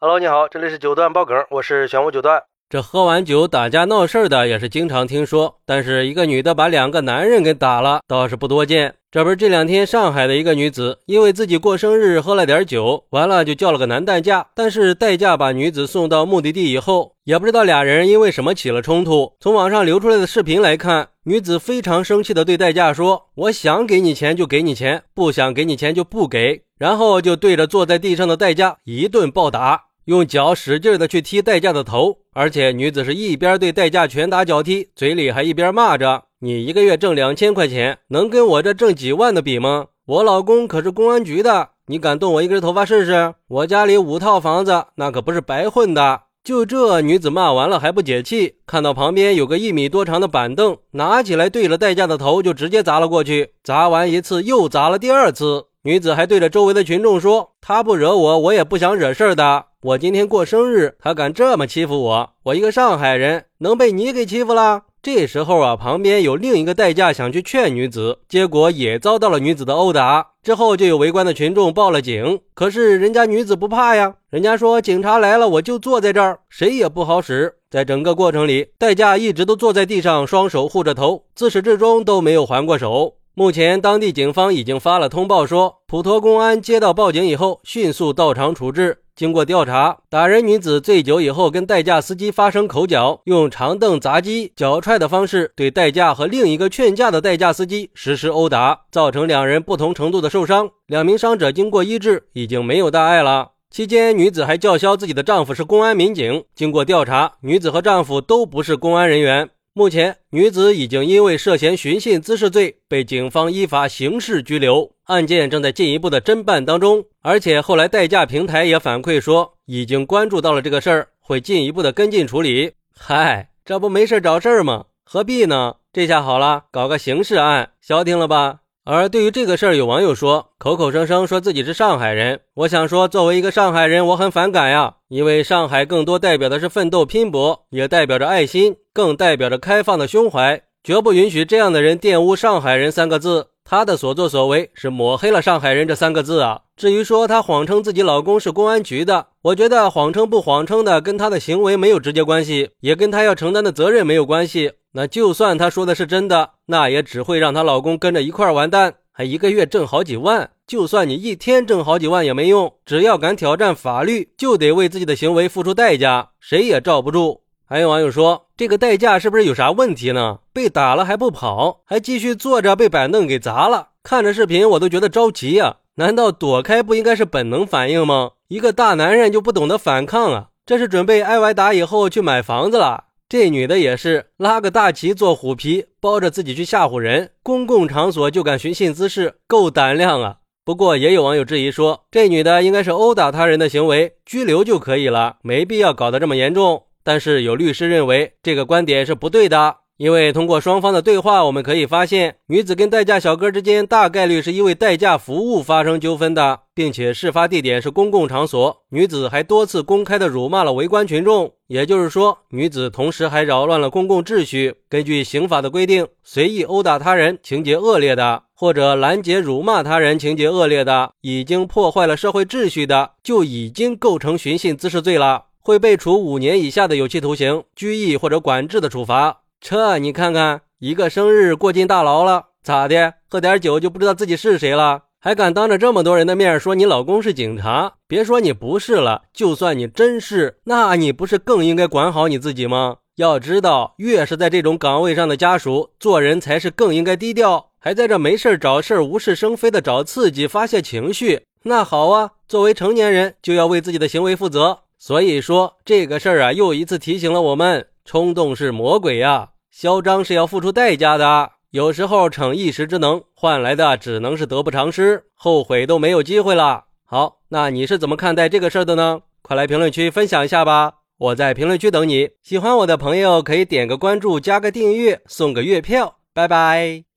Hello，你好，这里是九段爆梗，我是玄武九段。这喝完酒打架闹事儿的也是经常听说，但是一个女的把两个男人给打了，倒是不多见。这不是这两天上海的一个女子，因为自己过生日喝了点酒，完了就叫了个男代驾，但是代驾把女子送到目的地以后，也不知道俩人因为什么起了冲突。从网上流出来的视频来看，女子非常生气的对代驾说：“我想给你钱就给你钱，不想给你钱就不给。”然后就对着坐在地上的代驾一顿暴打。用脚使劲的去踢代驾的头，而且女子是一边对代驾拳打脚踢，嘴里还一边骂着：“你一个月挣两千块钱，能跟我这挣几万的比吗？我老公可是公安局的，你敢动我一根头发试试？我家里五套房子，那可不是白混的。”就这女子骂完了还不解气，看到旁边有个一米多长的板凳，拿起来对着代驾的头就直接砸了过去。砸完一次，又砸了第二次。女子还对着周围的群众说：“他不惹我，我也不想惹事儿的。我今天过生日，他敢这么欺负我，我一个上海人能被你给欺负了？”这时候啊，旁边有另一个代驾想去劝女子，结果也遭到了女子的殴打。之后就有围观的群众报了警，可是人家女子不怕呀，人家说警察来了我就坐在这儿，谁也不好使。在整个过程里，代驾一直都坐在地上，双手护着头，自始至终都没有还过手。目前，当地警方已经发了通报，说普陀公安接到报警以后，迅速到场处置。经过调查，打人女子醉酒以后跟代驾司机发生口角，用长凳砸击、脚踹的方式对代驾和另一个劝架的代驾司机实施殴打，造成两人不同程度的受伤。两名伤者经过医治，已经没有大碍了。期间，女子还叫嚣自己的丈夫是公安民警。经过调查，女子和丈夫都不是公安人员。目前，女子已经因为涉嫌寻衅滋事罪被警方依法刑事拘留，案件正在进一步的侦办当中。而且后来代驾平台也反馈说，已经关注到了这个事儿，会进一步的跟进处理。嗨，这不没事找事儿吗？何必呢？这下好了，搞个刑事案，消停了吧？而对于这个事儿，有网友说，口口声声说自己是上海人。我想说，作为一个上海人，我很反感呀，因为上海更多代表的是奋斗拼搏，也代表着爱心，更代表着开放的胸怀，绝不允许这样的人玷污“上海人”三个字。他的所作所为是抹黑了“上海人”这三个字啊。至于说他谎称自己老公是公安局的，我觉得谎称不谎称的跟他的行为没有直接关系，也跟他要承担的责任没有关系。那就算他说的是真的，那也只会让她老公跟着一块完蛋，还一个月挣好几万。就算你一天挣好几万也没用，只要敢挑战法律，就得为自己的行为付出代价，谁也罩不住。还有网友说，这个代价是不是有啥问题呢？被打了还不跑，还继续坐着被板凳给砸了。看着视频我都觉得着急呀！难道躲开不应该是本能反应吗？一个大男人就不懂得反抗啊？这是准备挨完打以后去买房子了？这女的也是拉个大旗做虎皮，包着自己去吓唬人，公共场所就敢寻衅滋事，够胆量啊！不过也有网友质疑说，这女的应该是殴打他人的行为，拘留就可以了，没必要搞得这么严重。但是有律师认为这个观点是不对的。因为通过双方的对话，我们可以发现，女子跟代驾小哥之间大概率是因为代驾服务发生纠纷的，并且事发地点是公共场所，女子还多次公开的辱骂了围观群众，也就是说，女子同时还扰乱了公共秩序。根据刑法的规定，随意殴打他人情节恶劣的，或者拦截辱骂他人情节恶劣的，已经破坏了社会秩序的，就已经构成寻衅滋事罪了，会被处五年以下的有期徒刑、拘役或者管制的处罚。这你看看，一个生日过进大牢了，咋的？喝点酒就不知道自己是谁了？还敢当着这么多人的面说你老公是警察？别说你不是了，就算你真是，那你不是更应该管好你自己吗？要知道，越是在这种岗位上的家属，做人才是更应该低调，还在这没事找事无事生非的找刺激发泄情绪。那好啊，作为成年人就要为自己的行为负责。所以说这个事儿啊，又一次提醒了我们。冲动是魔鬼呀，嚣张是要付出代价的。有时候逞一时之能换来的只能是得不偿失，后悔都没有机会了。好，那你是怎么看待这个事儿的呢？快来评论区分享一下吧，我在评论区等你。喜欢我的朋友可以点个关注，加个订阅，送个月票。拜拜。